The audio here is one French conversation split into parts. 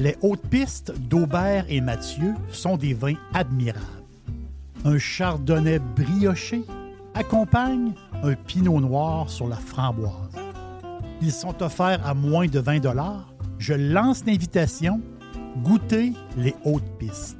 Les hautes pistes d'Aubert et Mathieu sont des vins admirables. Un chardonnay brioché accompagne un pinot noir sur la framboise. Ils sont offerts à moins de 20 Je lance l'invitation. Goûtez les hautes pistes.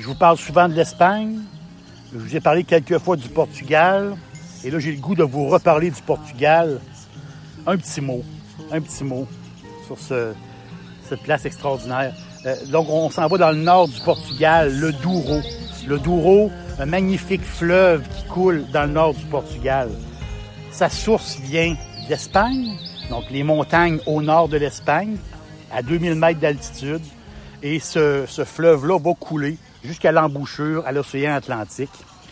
Je vous parle souvent de l'Espagne. Je vous ai parlé quelques fois du Portugal. Et là, j'ai le goût de vous reparler du Portugal. Un petit mot. Un petit mot sur ce- cette place extraordinaire. Euh, donc, on s'en va dans le nord du Portugal, le Douro. Le Douro, un magnifique fleuve qui coule dans le nord du Portugal. Sa source vient d'Espagne, donc les montagnes au nord de l'Espagne, à 2000 mètres d'altitude. Et ce fleuve-là va couler jusqu'à l'embouchure à l'océan Atlantique.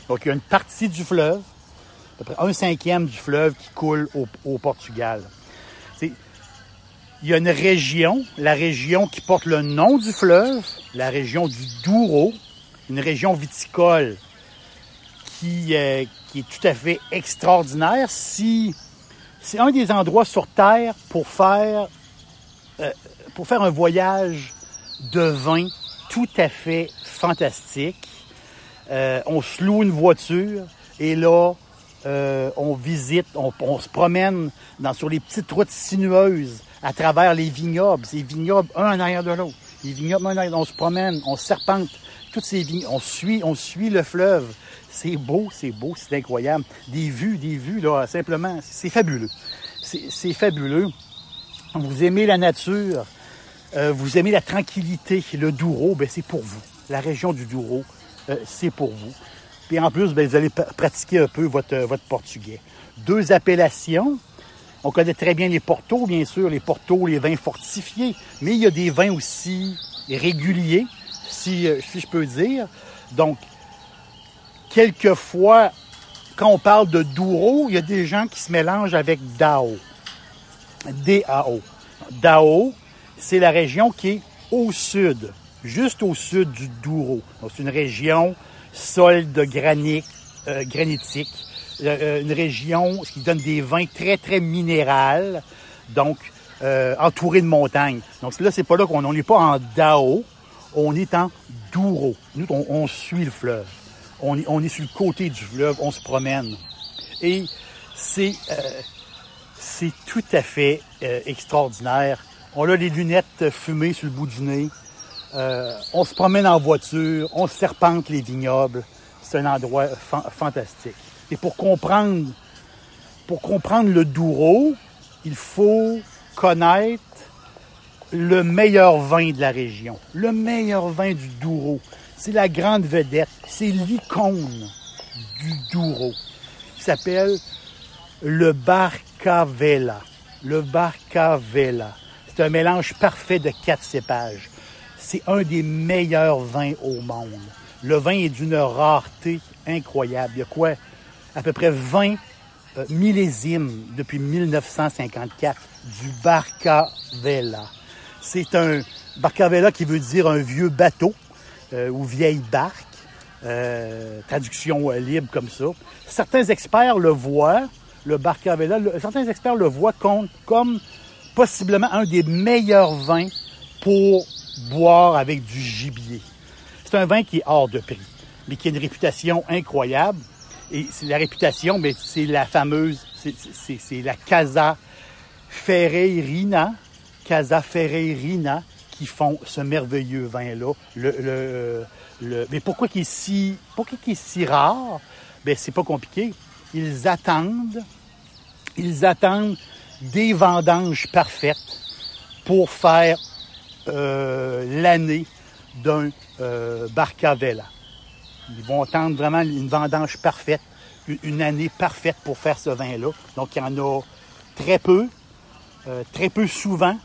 Donc, il y a une partie du fleuve, à peu près un cinquième du fleuve qui coule au, Portugal. Il y a une région, la région qui porte le nom du fleuve, la région du Douro, une région viticole qui, euh, qui est tout à fait extraordinaire. Si c'est un des endroits sur Terre pour faire euh, pour faire un voyage de vin tout à fait fantastique. Euh, on se loue une voiture et là, euh, on visite, on, se promène dans, sur les petites routes sinueuses à travers les vignobles. Ces vignobles, un en arrière de l'autre. Les vignobles, un en arrière, on se promène, on serpente. Toutes ces vignobles, on suit, on suit le fleuve. C'est beau, c'est beau, c'est incroyable. Des vues, des vues, là, simplement, c'est fabuleux. C'est fabuleux. Vous aimez la nature, euh, vous aimez la tranquillité, le Douro, ben c'est pour vous. La région du Douro, euh, c'est pour vous. Puis en plus, ben, vous allez pratiquer un peu votre, euh, votre portugais. Deux appellations. On connaît très bien les portos, bien sûr, les portos, les vins fortifiés, mais il y a des vins aussi réguliers, si, si je peux dire. Donc, quelquefois, quand on parle de Douro, il y a des gens qui se mélangent avec Dao. D-A-O. Dao, c'est la région qui est au sud, juste au sud du Douro. C'est une région sol de granit, euh, granitique, Euh, euh, une région qui donne des vins très, très minérales, donc euh, entouré de montagnes. Donc là, c'est pas là qu'on on n'est pas en Dao, on est en Douro. Nous, on, suit le fleuve. On est, sur le côté du fleuve, on se promène. Et c'est euh, tout à fait extraordinaire. On a les lunettes fumées sur le bout du nez. Euh, on se promène en voiture, on serpente les vignobles. C'est un endroit fan- fantastique. Et pour comprendre, pour comprendre le Douro, il faut connaître le meilleur vin de la région. Le meilleur vin du Douro. C'est la grande vedette. C'est l'icône du Douro. Il s'appelle le Barcavela. Le Barcavela. C'est un mélange parfait de quatre cépages. C'est un des meilleurs vins au monde. Le vin est d'une rareté incroyable. Il y a quoi? À peu près 20 euh, millésimes depuis 1954 du Barcavela. C'est un Barcavela qui veut dire un vieux bateau euh, ou vieille barque. Euh, traduction libre comme ça. Certains experts le voient, le Barcavela, le- certains experts le voient comme possiblement un des meilleurs vins pour boire avec du gibier. C'est un vin qui est hors de prix, mais qui a une réputation incroyable. Et la réputation, mais c'est la fameuse, c'est- la Casa Ferreirina, Casa Ferreirina, qui font ce merveilleux vin-là. Le, le, le- mais pourquoi il est si, pourquoi il est si rare? Ben, c'est pas compliqué. Ils attendent, ils attendent des vendanges parfaites pour faire euh, l'année d'un euh, Barcavella. Ils vont attendre vraiment une vendange parfaite, une- année parfaite pour faire ce vin-là. Donc, il y en a très peu, euh, très peu souvent,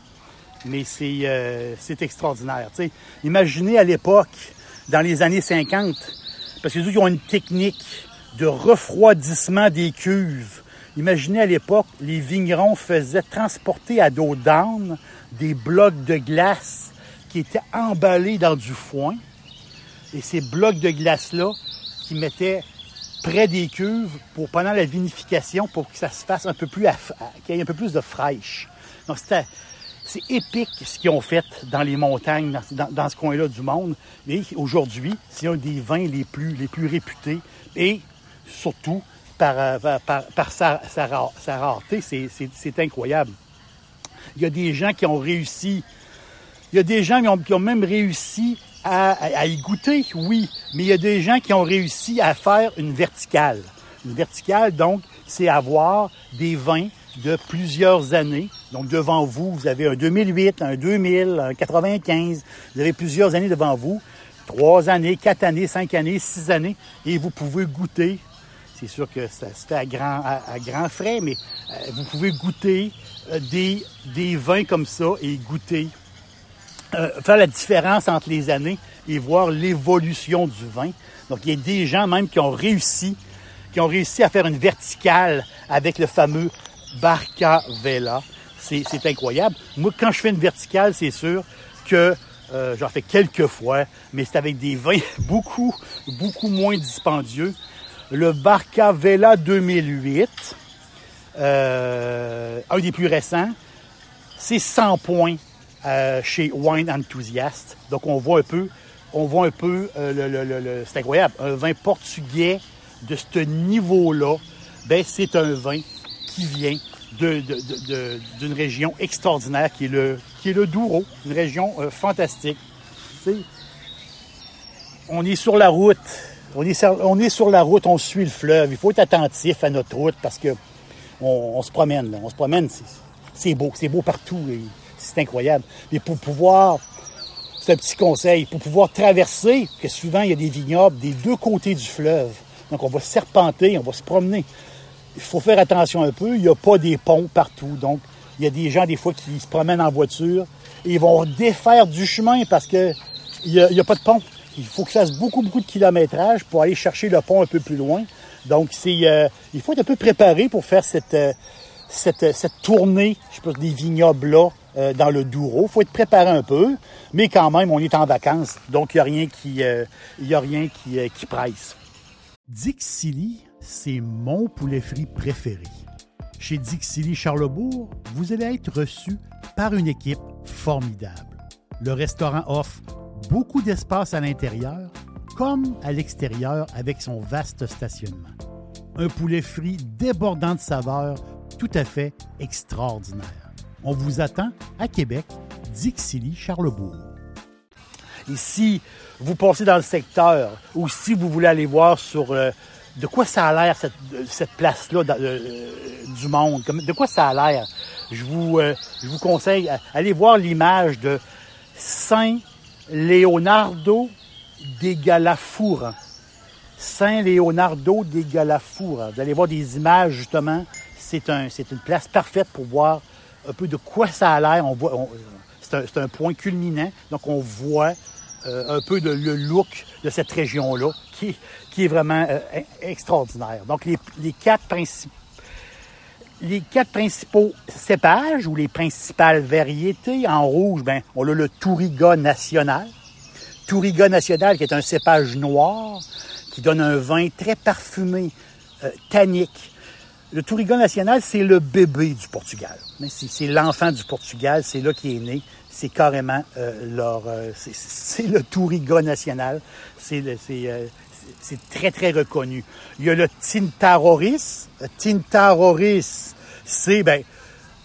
mais c'est euh, c'est extraordinaire. Tu sais, imaginez à l'époque, dans les années 50, parce que les autres, ils ont une technique de refroidissement des cuves. Imaginez à l'époque, les vignerons faisaient transporter à dos d'âne des blocs de glace qui étaient emballés dans du foin. Et ces blocs de glace-là, qui mettaient près des cuves pour pendant la vinification pour que ça se fasse un peu plus, qu'il y ait un peu plus de fraîche. Donc c'était, c'est épique ce qu'ils ont fait dans les montagnes, dans ce coin-là du monde. Et aujourd'hui, c'est un des vins les plus, les plus réputés et surtout par, euh, par, par- par sa, sa ra- sa rareté, c'est, incroyable. Il y a des gens qui ont réussi il y a des gens qui ont, qui ont même réussi à, à- à y goûter, oui, mais il y a des gens qui ont réussi à faire une verticale. Une verticale, donc, c'est avoir des vins de plusieurs années. Donc, devant vous, vous avez un 2008, un 2000, un 95. Vous avez plusieurs années devant vous. Trois années, quatre années, cinq années, six années. Et vous pouvez goûter. C'est sûr que ça se fait à grand, frais, mais euh, vous pouvez goûter euh, des, vins comme ça et goûter euh, faire la différence entre les années et voir l'évolution du vin. Donc, il y a des gens même qui ont réussi, qui ont réussi à faire une verticale avec le fameux Barca Vela. C'est incroyable. Moi, quand je fais une verticale, c'est sûr que j'en fais quelques fois, mais c'est avec des vins beaucoup, beaucoup moins dispendieux. Le Barca Vela 2008, euh, un des plus récents, c'est 100 points euh, chez Wine Enthusiast. Donc on voit un peu, on voit un peu, euh, le, le- le- c'est incroyable, un vin portugais de ce niveau-là, ben c'est un vin qui vient d'une région extraordinaire qui est le, qui est le Douro, une région euh, fantastique. On est sur la route, on est, sur, la route, on suit le fleuve. Il faut être attentif à notre route parce que on, se promène, on se promène, c'est, beau, c'est beau partout, c'est incroyable. Mais pour pouvoir, c'est un petit conseil, pour pouvoir traverser, que souvent il y a des vignobles des deux côtés du fleuve, donc on va serpenter, on va se promener. Il faut faire attention un peu, il n'y a pas des ponts partout, donc il y a des gens des fois qui se promènent en voiture et ils vont défaire du chemin parce que il n'y a pas de pont. Il faut que ça fasse beaucoup, beaucoup de kilométrage pour aller chercher le pont un peu plus loin. Donc, c'est, euh, il faut être un peu préparé pour faire cette, euh, cette, euh, cette tournée, je pense, des vignobles-là dans le Douro. Il faut être préparé un peu, mais quand même, on est en vacances, donc il n'y a rien qui, y a rien qui presse. Dixili, c'est mon poulet frit préféré. Chez Dixili Charlebourg, vous allez être reçu par une équipe formidable. Le restaurant offre beaucoup d'espace à l'intérieur comme à l'extérieur avec son vaste stationnement. Un poulet frit débordant de saveurs tout à fait extraordinaire. On vous attend à Québec, Dixilly, Charlebourg. Et si vous passez dans le secteur ou si vous voulez aller voir sur euh, de quoi ça a l'air cette, place-là dans- euh, du monde, de quoi ça a l'air, je vous, euh, je vous conseille, allez voir l'image de Saint Leonardo de Galafura. Saint Leonardo de Galafura. Vous allez voir des images justement. C'est un, une place parfaite pour voir un peu de quoi ça a l'air. On on- c'est un, un point culminant. Donc on voit euh, un peu de- le look de cette région-là, qui, qui est vraiment euh, extraordinaire. Donc les, les quatre principaux les quatre principaux cépages ou les principales variétés, en rouge, ben, on a le Touriga national. Touriga national, qui est un cépage noir, qui donne un vin très parfumé, euh, tannique. Le Touriga national, c'est le bébé du Portugal. C'est l'enfant du Portugal, c'est là qu'il est né. C'est carrément euh, leur, euh, c'est- le Touriga national. C'est c'est, très très reconnu. Il y a le Tintaroris. Tintaroris, c'est ben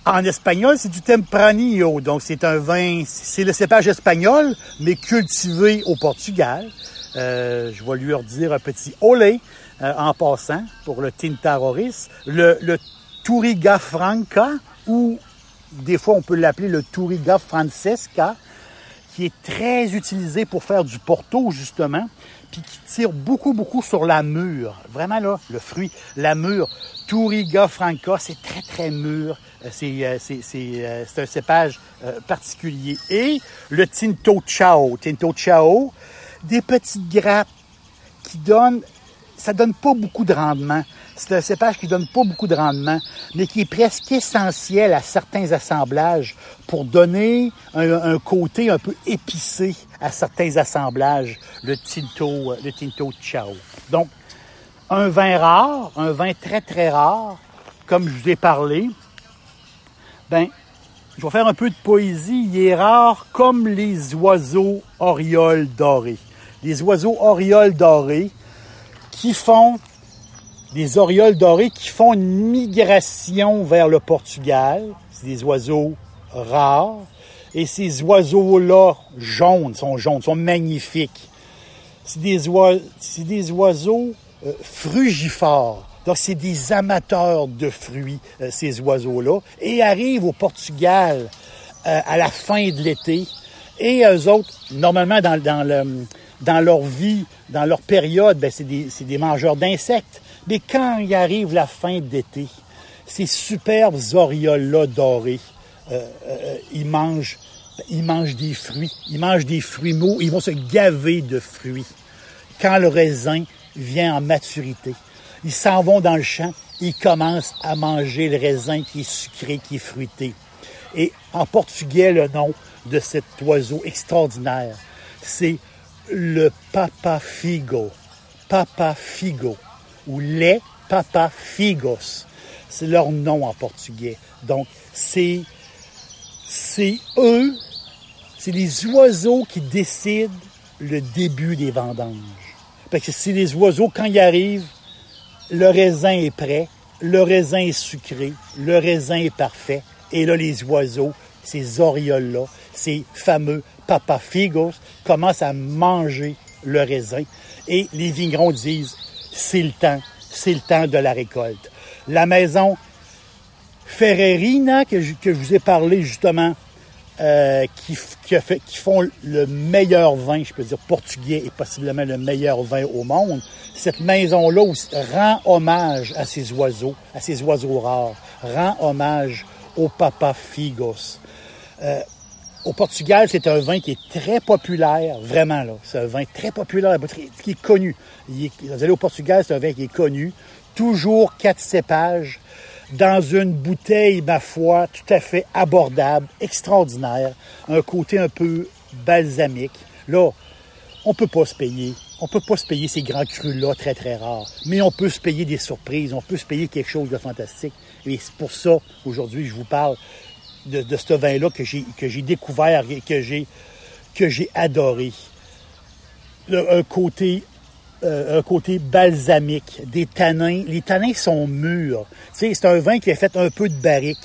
en espagnol, c'est du Tempranillo. Donc, c'est un vin, c'est le cépage espagnol, mais cultivé au Portugal. Euh, je vais lui redire un petit olé euh, en passant pour le Tintaroris. Le, le Franca, ou des fois on peut l'appeler le Touriga Francesca, qui est très utilisé pour faire du porto, justement, puis qui tire beaucoup, beaucoup sur la mûre. Vraiment, là, le fruit, la mûre. Touriga Franca, c'est très, très mûr. Euh, C'est euh, c'est- c'est, euh, c'est un cépage particulier. Et le Tinto Chao. Tinto Chao, des petites grappes qui donnent, ça donne pas beaucoup de rendement. C'est un cépage qui donne pas beaucoup de rendement, mais qui est presque essentiel à certains assemblages pour donner un, côté un peu épicé à certains assemblages, le Tinto, euh, le Tinto Chao. Donc, un vin rare, un vin très très rare, comme je vous ai parlé, ben, je vais faire un peu de poésie. Il est rare comme les oiseaux orioles dorés. Les oiseaux orioles dorés qui font des orioles dorés qui font une migration vers le Portugal. C'est des oiseaux rares. Et ces oiseaux-là, jaunes, sont jaunes, sont magnifiques. C'est des, oi- c'est des oiseaux euh, frugivores. Donc, c'est des amateurs de fruits, euh, ces oiseaux-là. Et arrivent au Portugal euh, à la fin de l'été. Et eux autres, normalement, dans, le, dans leur vie, dans leur période, ben, c'est des, des mangeurs d'insectes. Mais quand il arrive la fin d'été, ces superbes orioles-là dorés, euh, euh, ils mangent ils mangent des fruits, ils mangent des fruits mous, ils vont se gaver de fruits. Quand le raisin vient en maturité, ils s'en vont dans le champ, ils commencent à manger le raisin qui est sucré, qui est fruité. Et en portugais, le nom de cet oiseau extraordinaire, c'est le papafigo. Papafigo. Ou les papafigos. C'est leur nom en portugais. Donc, c'est, c'est eux, c'est les oiseaux qui décident le début des vendanges. Parce que c'est les oiseaux, quand ils arrivent, le raisin est prêt, le raisin est sucré, le raisin est parfait. Et là, les oiseaux, ces orioles-là, ces fameux papafigos, commencent à manger le raisin. Et les vignerons disent, c'est le temps, c'est le temps de la récolte. La maison Ferrerina, que je, que je vous ai parlé justement, euh, qui, qui, fait, font le meilleur vin, je peux dire portugais et possiblement le meilleur vin au monde. Cette maison-là rend hommage à ces oiseaux, à ces oiseaux rares, rend hommage au Papa Figos. Euh, au Portugal, c'est un vin qui est très populaire, vraiment là. C'est un vin très populaire, qui est connu. Il est- vous allez au Portugal, c'est un vin qui est connu. Toujours quatre cépages dans une bouteille, ma foi, tout à fait abordable, extraordinaire, un côté un peu balsamique. Là, on peut pas se payer. On peut pas se payer ces grands crus-là très, très rares. Mais on peut se payer des surprises. On peut se payer quelque chose de fantastique. Et c'est pour ça, aujourd'hui, je vous parle de, ce vin-là que j'ai, découvert et que j'ai, adoré. Un côté euh, un côté balsamique, des tanins. Les tanins sont mûrs. C'est un vin qui a fait un peu de barrique.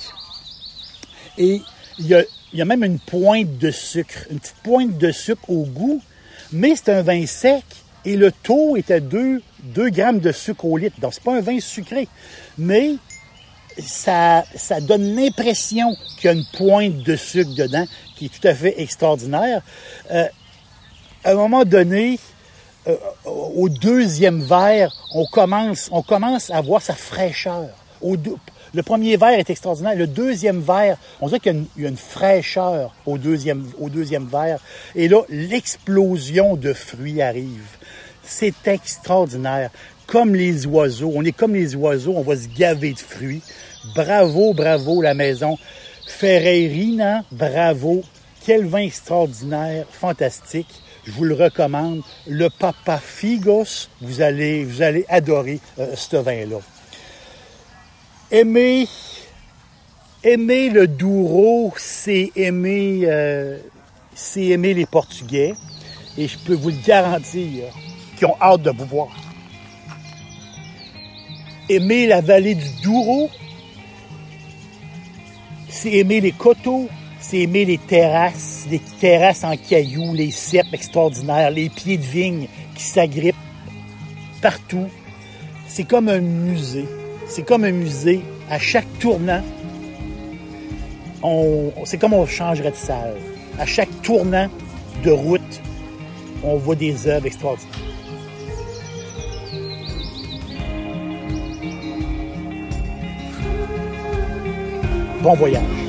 Et il y a, même une pointe de sucre, une petite pointe de sucre au goût, mais c'est un vin sec et le taux est à 2, 2 grammes de sucre au litre. Donc, c'est pas un vin sucré. Mais ça, ça donne l'impression qu'il y a une pointe de sucre dedans qui est tout à fait extraordinaire. Euh, à un moment donné, euh, au deuxième verre, on commence, on commence à voir sa fraîcheur. Au le premier verre est extraordinaire. Le deuxième verre, on dirait qu'il y y a une fraîcheur au deuxième, au deuxième verre. Et là, l'explosion de fruits arrive. C'est extraordinaire. Comme les oiseaux. On est comme les oiseaux. On va se gaver de fruits. Bravo, bravo, la maison. Ferreirina, bravo. Quel vin extraordinaire, fantastique. Je vous le recommande. Le Papa Figos, vous allez, vous allez adorer euh, ce vin-là. Aimer, aimer le Douro, c'est aimer, euh, c'est aimer les Portugais. Et je peux vous le garantir qu'ils ont hâte de vous voir. Aimer la vallée du Douro, c'est aimer les coteaux, c'est aimer les terrasses, les terrasses en cailloux, les cèpes extraordinaires, les pieds de vigne qui s'agrippent partout. C'est comme un musée. C'est comme un musée À chaque tournant, c'est comme on changerait de salle. À chaque tournant de route, on voit des œuvres extraordinaires. Bon voyage.